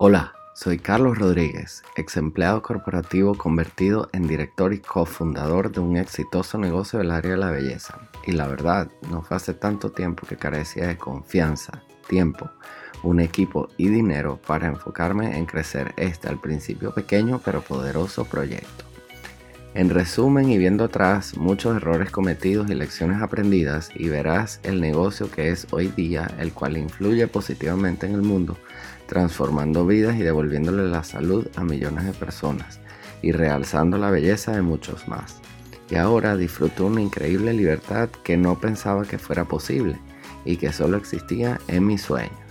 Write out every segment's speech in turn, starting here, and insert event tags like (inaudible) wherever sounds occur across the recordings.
Hola, soy Carlos Rodríguez, ex empleado corporativo convertido en director y cofundador de un exitoso negocio del área de la belleza. Y la verdad, no fue hace tanto tiempo que carecía de confianza, tiempo, un equipo y dinero para enfocarme en crecer este al principio pequeño pero poderoso proyecto. En resumen y viendo atrás muchos errores cometidos y lecciones aprendidas y verás el negocio que es hoy día, el cual influye positivamente en el mundo transformando vidas y devolviéndole la salud a millones de personas y realzando la belleza de muchos más. Y ahora disfruto una increíble libertad que no pensaba que fuera posible y que solo existía en mis sueños.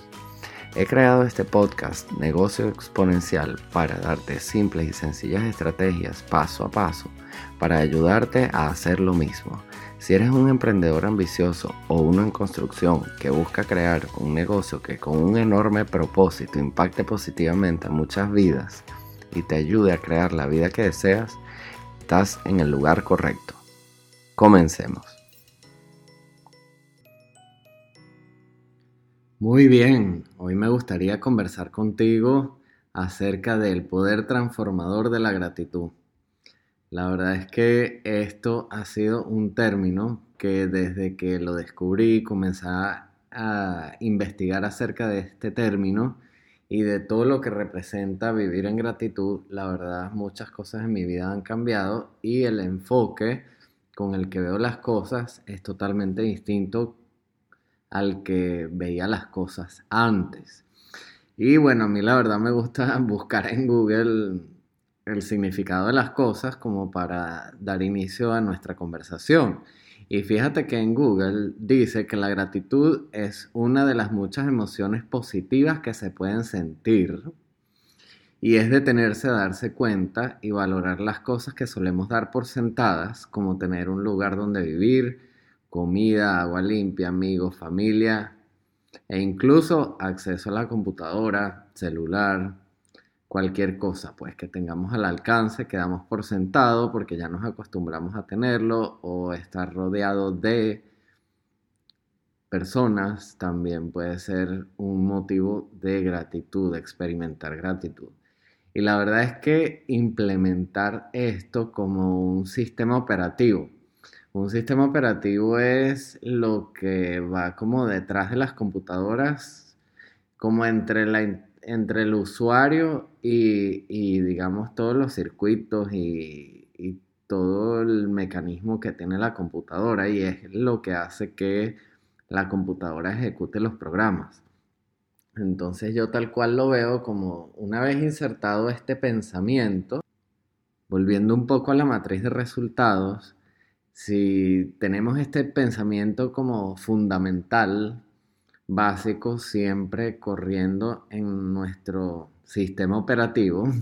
He creado este podcast Negocio Exponencial para darte simples y sencillas estrategias paso a paso para ayudarte a hacer lo mismo si eres un emprendedor ambicioso o uno en construcción que busca crear un negocio que con un enorme propósito impacte positivamente a muchas vidas y te ayude a crear la vida que deseas, estás en el lugar correcto. Comencemos. Muy bien, hoy me gustaría conversar contigo acerca del poder transformador de la gratitud. La verdad es que esto ha sido un término que desde que lo descubrí comencé a investigar acerca de este término y de todo lo que representa vivir en gratitud, la verdad muchas cosas en mi vida han cambiado y el enfoque con el que veo las cosas es totalmente distinto al que veía las cosas antes. Y bueno, a mí la verdad me gusta (laughs) buscar en Google el significado de las cosas como para dar inicio a nuestra conversación. Y fíjate que en Google dice que la gratitud es una de las muchas emociones positivas que se pueden sentir y es detenerse a darse cuenta y valorar las cosas que solemos dar por sentadas, como tener un lugar donde vivir, comida, agua limpia, amigos, familia e incluso acceso a la computadora, celular, cualquier cosa, pues que tengamos al alcance, quedamos por sentado porque ya nos acostumbramos a tenerlo o estar rodeado de personas también puede ser un motivo de gratitud, de experimentar gratitud. Y la verdad es que implementar esto como un sistema operativo. Un sistema operativo es lo que va como detrás de las computadoras, como entre la entre el usuario y, digamos todos los circuitos y, todo el mecanismo que tiene la computadora y es lo que hace que la computadora ejecute los programas. Entonces yo tal cual lo veo como una vez insertado este pensamiento, volviendo un poco a la matriz de resultados, si tenemos este pensamiento como fundamental básico siempre corriendo en nuestro sistema operativo. (laughs)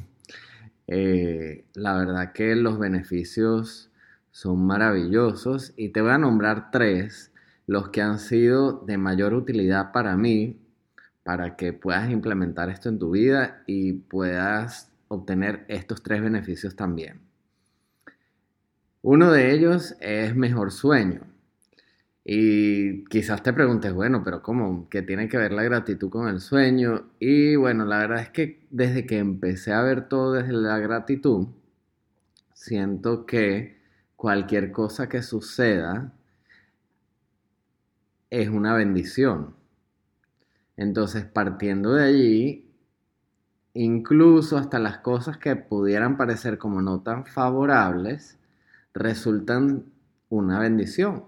Eh, la verdad que los beneficios son maravillosos y te voy a nombrar tres, los que han sido de mayor utilidad para mí, para que puedas implementar esto en tu vida y puedas obtener estos tres beneficios también. Uno de ellos es mejor sueño. Y quizás te preguntes, bueno, pero ¿cómo? ¿Qué tiene que ver la gratitud con el sueño? Y bueno, la verdad es que desde que empecé a ver todo desde la gratitud, siento que cualquier cosa que suceda es una bendición. Entonces, partiendo de allí, incluso hasta las cosas que pudieran parecer como no tan favorables, resultan una bendición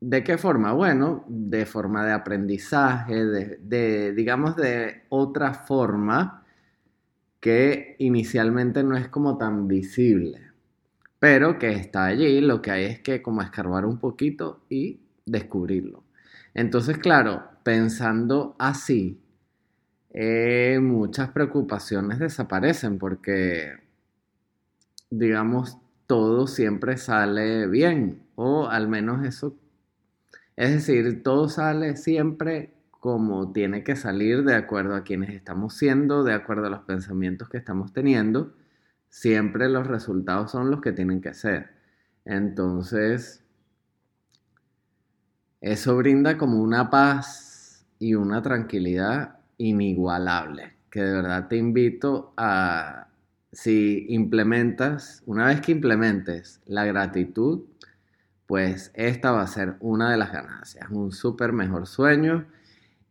¿De qué forma? Bueno, de forma de aprendizaje, de, digamos, de otra forma que inicialmente no es como tan visible, pero que está allí, lo que hay es que como escarbar un poquito y descubrirlo. Entonces, claro, pensando así, eh, muchas preocupaciones desaparecen porque, digamos, todo siempre sale bien, o al menos eso es decir, todo sale siempre como tiene que salir de acuerdo a quienes estamos siendo, de acuerdo a los pensamientos que estamos teniendo. Siempre los resultados son los que tienen que ser. Entonces, eso brinda como una paz y una tranquilidad inigualable. que de verdad te invito a, si implementas, una vez que implementes la gratitud, pues esta va a ser una de las ganancias, un súper mejor sueño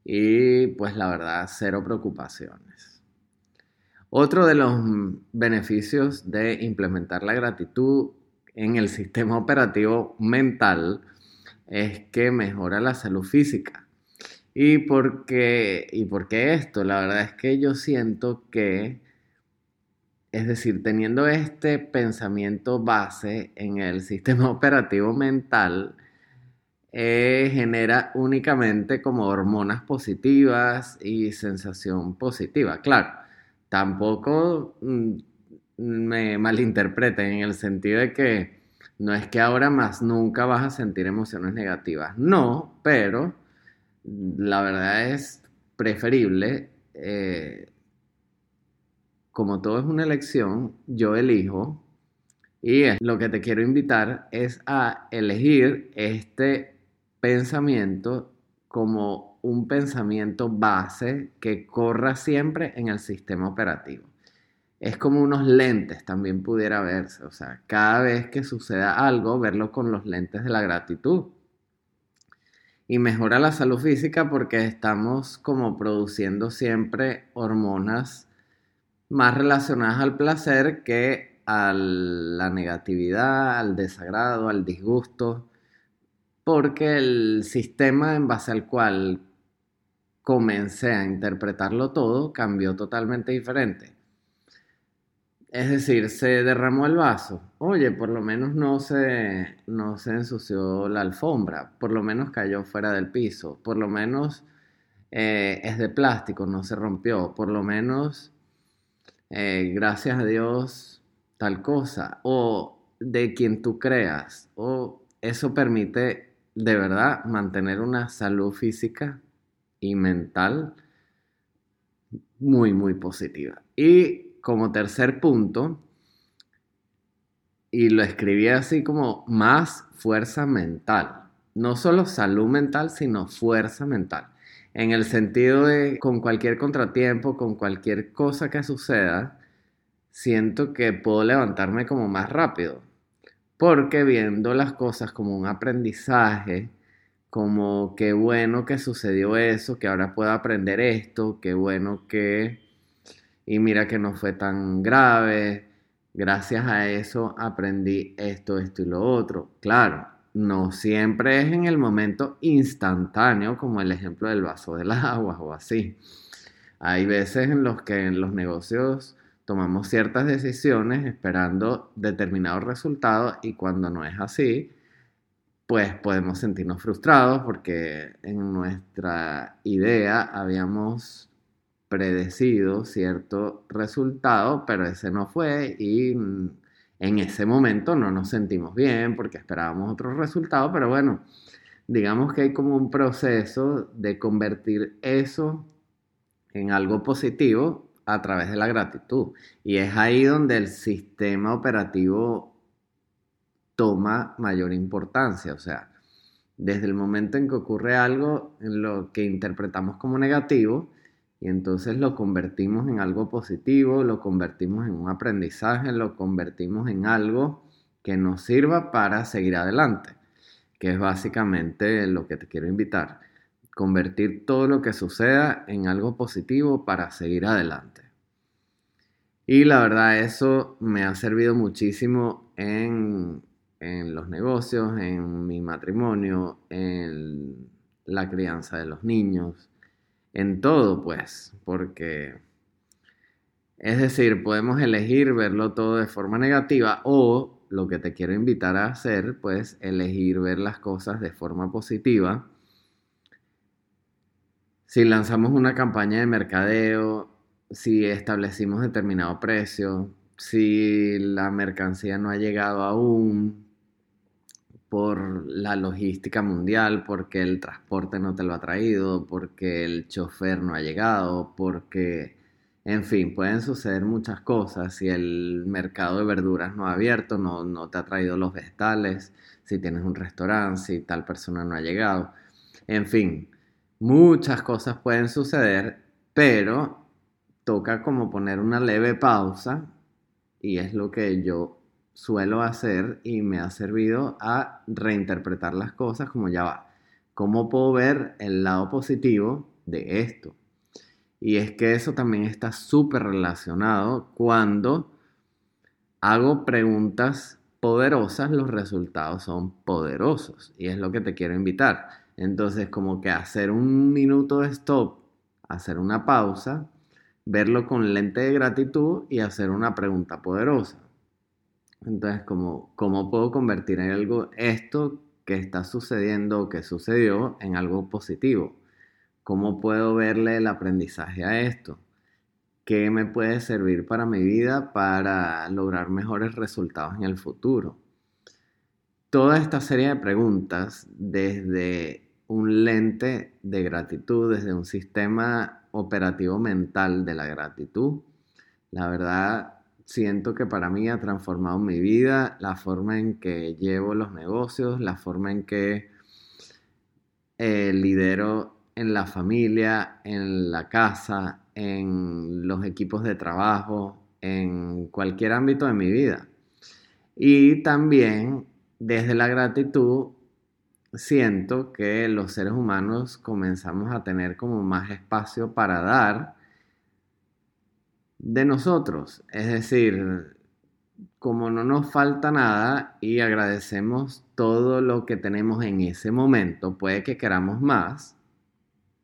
y pues la verdad, cero preocupaciones. Otro de los beneficios de implementar la gratitud en el sistema operativo mental es que mejora la salud física. ¿Y por qué, y por qué esto? La verdad es que yo siento que, es decir, teniendo este pensamiento base en el (laughs) sistema operativo mental, eh, genera únicamente como hormonas positivas y sensación positiva. Claro, tampoco mm, me malinterpreten en el sentido de que no es que ahora más nunca vas a sentir emociones negativas. No, pero la verdad es preferible, eh, como todo es una elección, yo elijo y lo que te quiero invitar es a elegir este pensamiento como un pensamiento base que corra siempre en el sistema operativo. Es como unos lentes, también pudiera verse. O sea, cada vez que suceda algo, verlo con los lentes de la gratitud. Y mejora la salud física porque estamos como produciendo siempre hormonas más relacionadas al placer que a la negatividad, al desagrado, al disgusto porque el sistema en base al cual comencé a interpretarlo todo cambió totalmente diferente. Es decir, se derramó el vaso. Oye, por lo menos no se, no se ensució la alfombra, por lo menos cayó fuera del piso, por lo menos eh, es de plástico, no se rompió, por lo menos, eh, gracias a Dios, tal cosa, o de quien tú creas, o eso permite de verdad mantener una salud física y mental muy, muy positiva. Y como tercer punto, y lo escribí así como más fuerza mental. No solo salud mental, sino fuerza mental. En el sentido de con cualquier contratiempo, con cualquier cosa que suceda, siento que puedo levantarme como más rápido porque viendo las cosas como un aprendizaje, como qué bueno que sucedió eso, que ahora puedo aprender esto, qué bueno que... Y mira que no fue tan grave, gracias a eso aprendí esto, esto y lo otro. Claro, no siempre es en el momento instantáneo como el ejemplo del vaso del (laughs) agua o así. Hay veces en los que en los negocios tomamos ciertas decisiones esperando determinados resultados y cuando no es así, pues podemos sentirnos frustrados porque en nuestra idea habíamos predecido cierto resultado, pero ese no fue y en ese momento no nos sentimos bien porque esperábamos otro resultado, pero bueno, digamos que hay como un proceso de convertir eso en algo positivo a través de la gratitud. Y es ahí donde el sistema operativo toma mayor importancia. O sea, desde el momento en que ocurre algo lo que interpretamos como negativo, y entonces lo convertimos en algo positivo, lo convertimos en un aprendizaje, lo convertimos en algo que nos sirva para seguir adelante, que es básicamente lo que te quiero invitar convertir todo lo que suceda en algo positivo para seguir adelante. Y la verdad eso me ha servido muchísimo en, los negocios, en mi matrimonio, en la crianza de los niños, en todo pues, porque es decir, podemos elegir verlo todo de forma negativa o lo que te quiero invitar a hacer, pues elegir ver las cosas de forma positiva. Si lanzamos una campaña de mercadeo, si establecimos determinado precio, si la mercancía no ha llegado aún por la logística mundial, porque el transporte no te lo ha traído, porque el chofer no ha llegado, porque, en fin, pueden suceder muchas cosas. Si el mercado de verduras no ha abierto, no, no te ha traído los vegetales, si tienes un restaurante, si tal persona no ha llegado. En fin, Muchas cosas pueden suceder, pero toca como poner una leve pausa y es lo que yo suelo hacer y me ha servido a reinterpretar las cosas como ya va. ¿Cómo puedo ver el lado positivo de esto? Y es que eso también está súper relacionado cuando hago preguntas poderosas, los resultados son poderosos. Y es lo que te quiero invitar. Entonces, como que hacer un minuto de stop, hacer una pausa, verlo con lente de gratitud y hacer una pregunta poderosa. Entonces, como, ¿cómo puedo convertir en algo esto que está sucediendo o que sucedió en algo positivo? ¿Cómo puedo verle el aprendizaje a esto? ¿Qué me puede servir para mi vida para lograr mejores resultados en el futuro? Toda esta serie de preguntas desde un lente de gratitud, desde un sistema operativo mental de la gratitud, la verdad siento que para mí ha transformado mi vida, la forma en que llevo los negocios, la forma en que eh, lidero en la familia, en la casa, en los equipos de trabajo, en cualquier ámbito de mi vida. Y también desde la gratitud siento que los seres humanos comenzamos a tener como más espacio para dar de nosotros. Es decir, como no nos falta nada y agradecemos todo lo que tenemos en ese momento, puede que queramos más,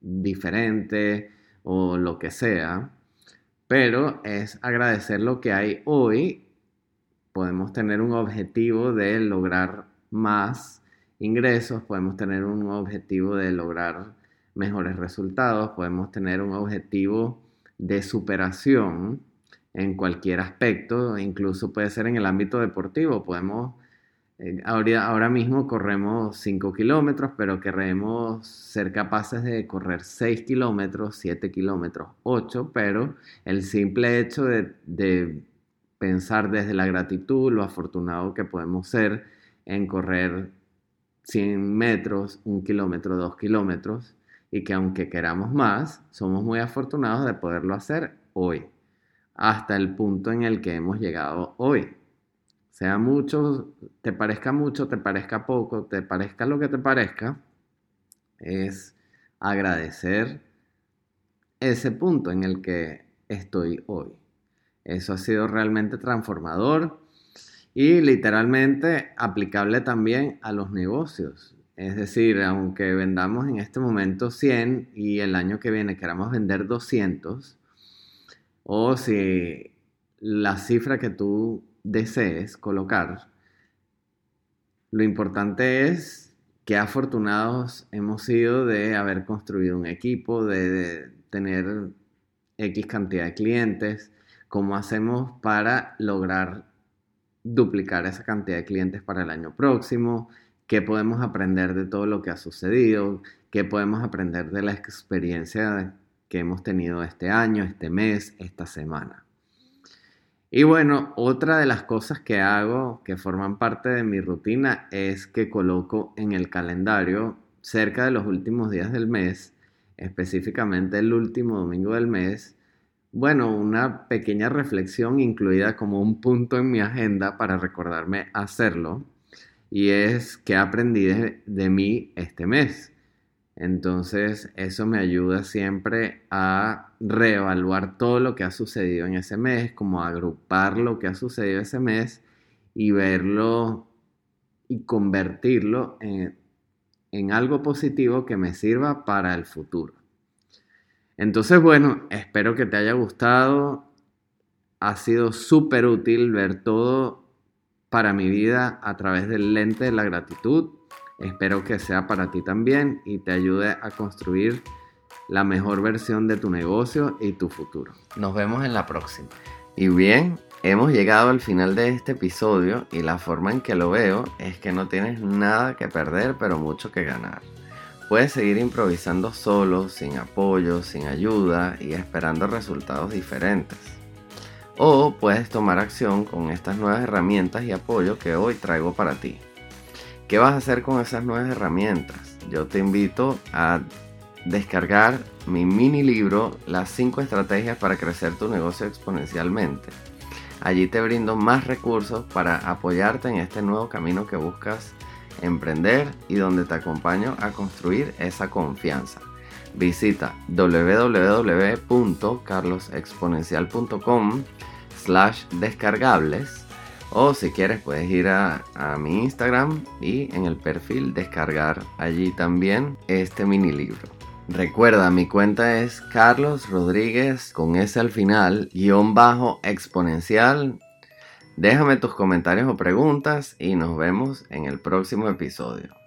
diferente o lo que sea, pero es agradecer lo que hay hoy. Podemos tener un objetivo de lograr más ingresos, podemos tener un objetivo de lograr mejores resultados, podemos tener un objetivo de superación en cualquier aspecto, incluso puede ser en el ámbito deportivo, podemos eh, ahora, ahora, mismo corremos 5 kilómetros, pero queremos ser capaces de correr 6 kilómetros, 7 kilómetros, 8, pero el simple hecho de, de, pensar desde la gratitud, lo afortunado que podemos ser en correr 100 metros, 1 kilómetro, 2 kilómetros, y que aunque queramos más, somos muy afortunados de poderlo hacer hoy, hasta el punto en el que hemos llegado hoy sea mucho, te parezca mucho, te parezca poco, te parezca lo que te parezca, es agradecer ese punto en el que estoy hoy. Eso ha sido realmente transformador y literalmente aplicable también a los negocios. Es decir, aunque vendamos en este momento 100 y el año que viene queramos vender 200, o si la cifra que tú desees colocar, lo importante es que afortunados hemos sido de haber construido un equipo, de, tener X cantidad de clientes, cómo hacemos para lograr duplicar esa cantidad de clientes para el año próximo, qué podemos aprender de todo lo que ha sucedido, qué podemos aprender de la experiencia que hemos tenido este año, este mes, esta semana. Y bueno, otra de las cosas que hago que forman parte de mi rutina es que coloco en el calendario cerca de los últimos días del mes, específicamente el último domingo del mes, bueno, una pequeña reflexión incluida como un punto en mi agenda para recordarme hacerlo, y es que aprendí de, de mí este mes. Entonces eso me ayuda siempre a reevaluar todo lo que ha sucedido en ese mes, como agrupar lo que ha sucedido ese mes y verlo y convertirlo en, en algo positivo que me sirva para el futuro. Entonces, bueno, espero que te haya gustado. Ha sido súper útil ver todo para mi vida a través del lente de la gratitud. Espero que sea para ti también y te ayude a construir la mejor versión de tu negocio y tu futuro. Nos vemos en la próxima. Y bien, hemos llegado al final de este episodio y la forma en que lo veo es que no tienes nada que perder pero mucho que ganar. Puedes seguir improvisando solo, sin apoyo, sin ayuda y esperando resultados diferentes. O puedes tomar acción con estas nuevas herramientas y apoyo que hoy traigo para ti. ¿Qué vas a hacer con esas nuevas herramientas? Yo te invito a descargar mi mini libro Las 5 estrategias para crecer tu negocio exponencialmente. Allí te brindo más recursos para apoyarte en este nuevo camino que buscas emprender y donde te acompaño a construir esa confianza. Visita www.carlosexponencial.com slash descargables o si quieres puedes ir a, a, mi Instagram y en el perfil descargar allí también este mini libro. Recuerda, mi cuenta es Carlos Rodríguez con S al final, guion bajo exponencial. Déjame tus comentarios o preguntas y nos vemos en el próximo episodio.